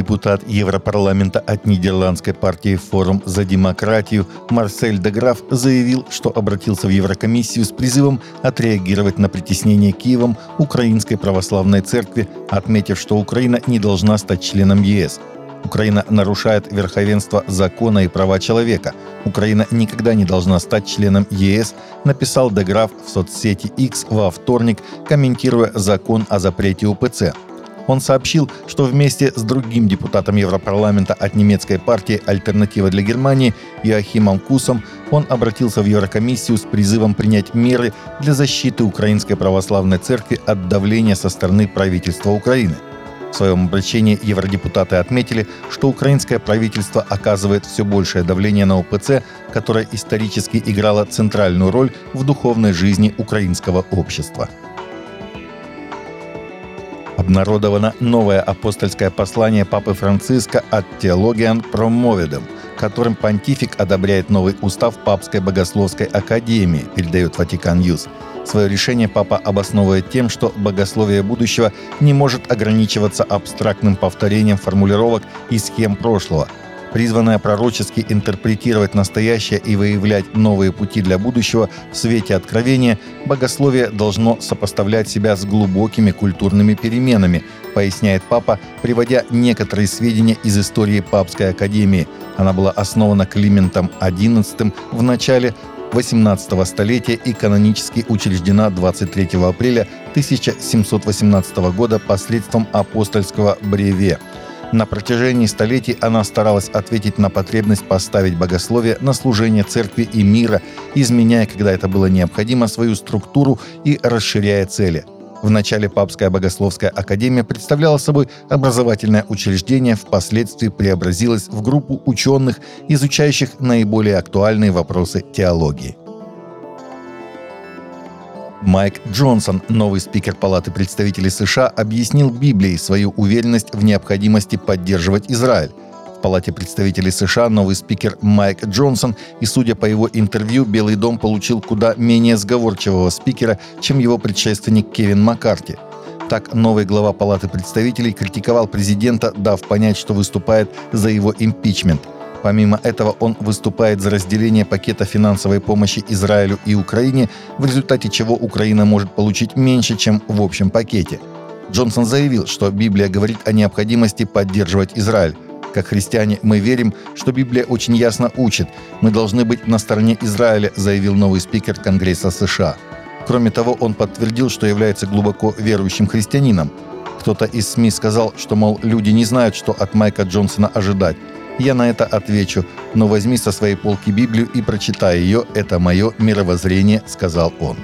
Депутат Европарламента от нидерландской партии «Форум за демократию» Марсель Деграф заявил, что обратился в Еврокомиссию с призывом отреагировать на притеснение Киевом Украинской православной церкви, отметив, что Украина не должна стать членом ЕС. Украина нарушает верховенство закона и права человека. Украина никогда не должна стать членом ЕС, написал Деграф в соцсети X во вторник, комментируя закон о запрете УПЦ. Он сообщил, что вместе с другим депутатом Европарламента от немецкой партии «Альтернатива для Германии» Иохимом Кусом он обратился в Еврокомиссию с призывом принять меры для защиты Украинской Православной Церкви от давления со стороны правительства Украины. В своем обращении евродепутаты отметили, что украинское правительство оказывает все большее давление на ОПЦ, которое исторически играло центральную роль в духовной жизни украинского общества обнародовано новое апостольское послание Папы Франциска Ad theologiam promovendam, которым понтифик одобряет новый устав Папской Богословской Академии, передает Vatican News. Свое решение папа обосновывает тем, что богословие будущего не может ограничиваться абстрактным повторением формулировок и схем прошлого – призванная пророчески интерпретировать настоящее и выявлять новые пути для будущего в свете откровения, богословие должно сопоставлять себя с глубокими культурными переменами, поясняет папа, приводя некоторые сведения из истории Папской Академии. Она была основана Климентом XI в начале 18 столетия и канонически учреждена 23 апреля 1718 года посредством апостольского бреве. На протяжении столетий она старалась ответить на потребность поставить богословие на служение церкви и мира, изменяя, когда это было необходимо, свою структуру и расширяя цели. В начале Папская богословская академия представляла собой образовательное учреждение, впоследствии преобразилась в группу ученых, изучающих наиболее актуальные вопросы теологии. Майк Джонсон, новый спикер Палаты представителей США, объяснил Библией свою уверенность в необходимости поддерживать Израиль. В Палате представителей США новый спикер Майк Джонсон, и судя по его интервью, Белый дом получил куда менее сговорчивого спикера, чем его предшественник Кевин Маккарти. Так, новый глава Палаты представителей критиковал президента, дав понять, что выступает за его импичмент – Помимо этого, он выступает за разделение пакета финансовой помощи Израилю и Украине, в результате чего Украина может получить меньше, чем в общем пакете. Джонсон заявил, что Библия говорит о необходимости поддерживать Израиль. Как христиане мы верим, что Библия очень ясно учит. Мы должны быть на стороне Израиля, заявил новый спикер Конгресса США. Кроме того, он подтвердил, что является глубоко верующим христианином. Кто-то из СМИ сказал, что, мол, люди не знают, что от Майка Джонсона ожидать. Я на это отвечу, но возьми со своей полки Библию и прочитай ее, это мое мировоззрение, сказал он.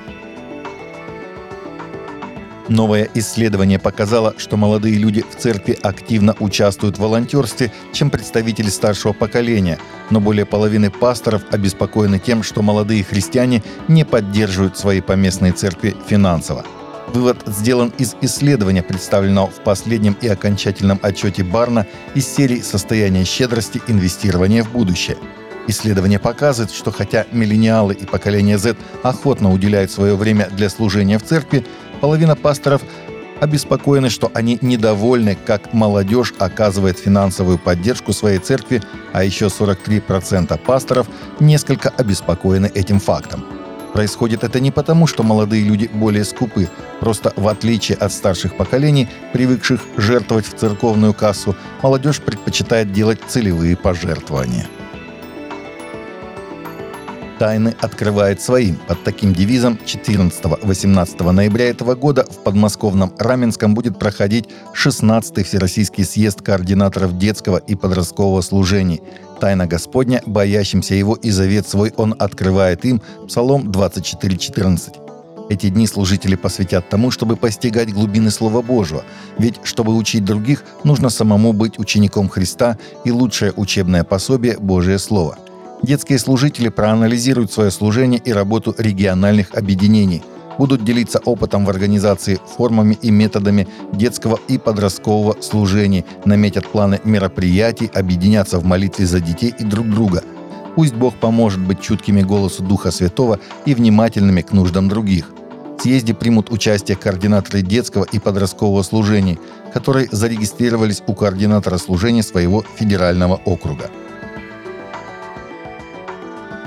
Новое исследование показало, что молодые люди в церкви активно участвуют в волонтерстве, чем представители старшего поколения, но более половины пасторов обеспокоены тем, что молодые христиане не поддерживают свои поместные церкви финансово – Вывод сделан из исследования, представленного в последнем и окончательном отчете Барна из серии «Состояние щедрости. Инвестирование в будущее». Исследование показывает, что хотя миллениалы и поколение Z охотно уделяют свое время для служения в церкви, половина пасторов обеспокоены, что они недовольны, как молодежь оказывает финансовую поддержку своей церкви, а еще 43% пасторов несколько обеспокоены этим фактом. Происходит это не потому, что молодые люди более скупы, просто в отличие от старших поколений, привыкших жертвовать в церковную кассу, молодежь предпочитает делать целевые пожертвования. Тайны открывает своим. Под таким девизом 14-18 ноября этого года в подмосковном Раменском будет проходить 16-й Всероссийский съезд координаторов детского и подросткового служений. Тайна Господня, боящимся Его и завет свой Он открывает им. Псалом 24.14. Эти дни служители посвятят тому, чтобы постигать глубины Слова Божьего. Ведь, чтобы учить других, нужно самому быть учеником Христа и лучшее учебное пособие – Божие Слово – Детские служители проанализируют свое служение и работу региональных объединений, будут делиться опытом в организации, формами и методами детского и подросткового служения, наметят планы мероприятий, объединятся в молитве за детей и друг друга. Пусть Бог поможет быть чуткими голосу Духа Святого и внимательными к нуждам других. В съезде примут участие координаторы детского и подросткового служений, которые зарегистрировались у координатора служения своего федерального округа.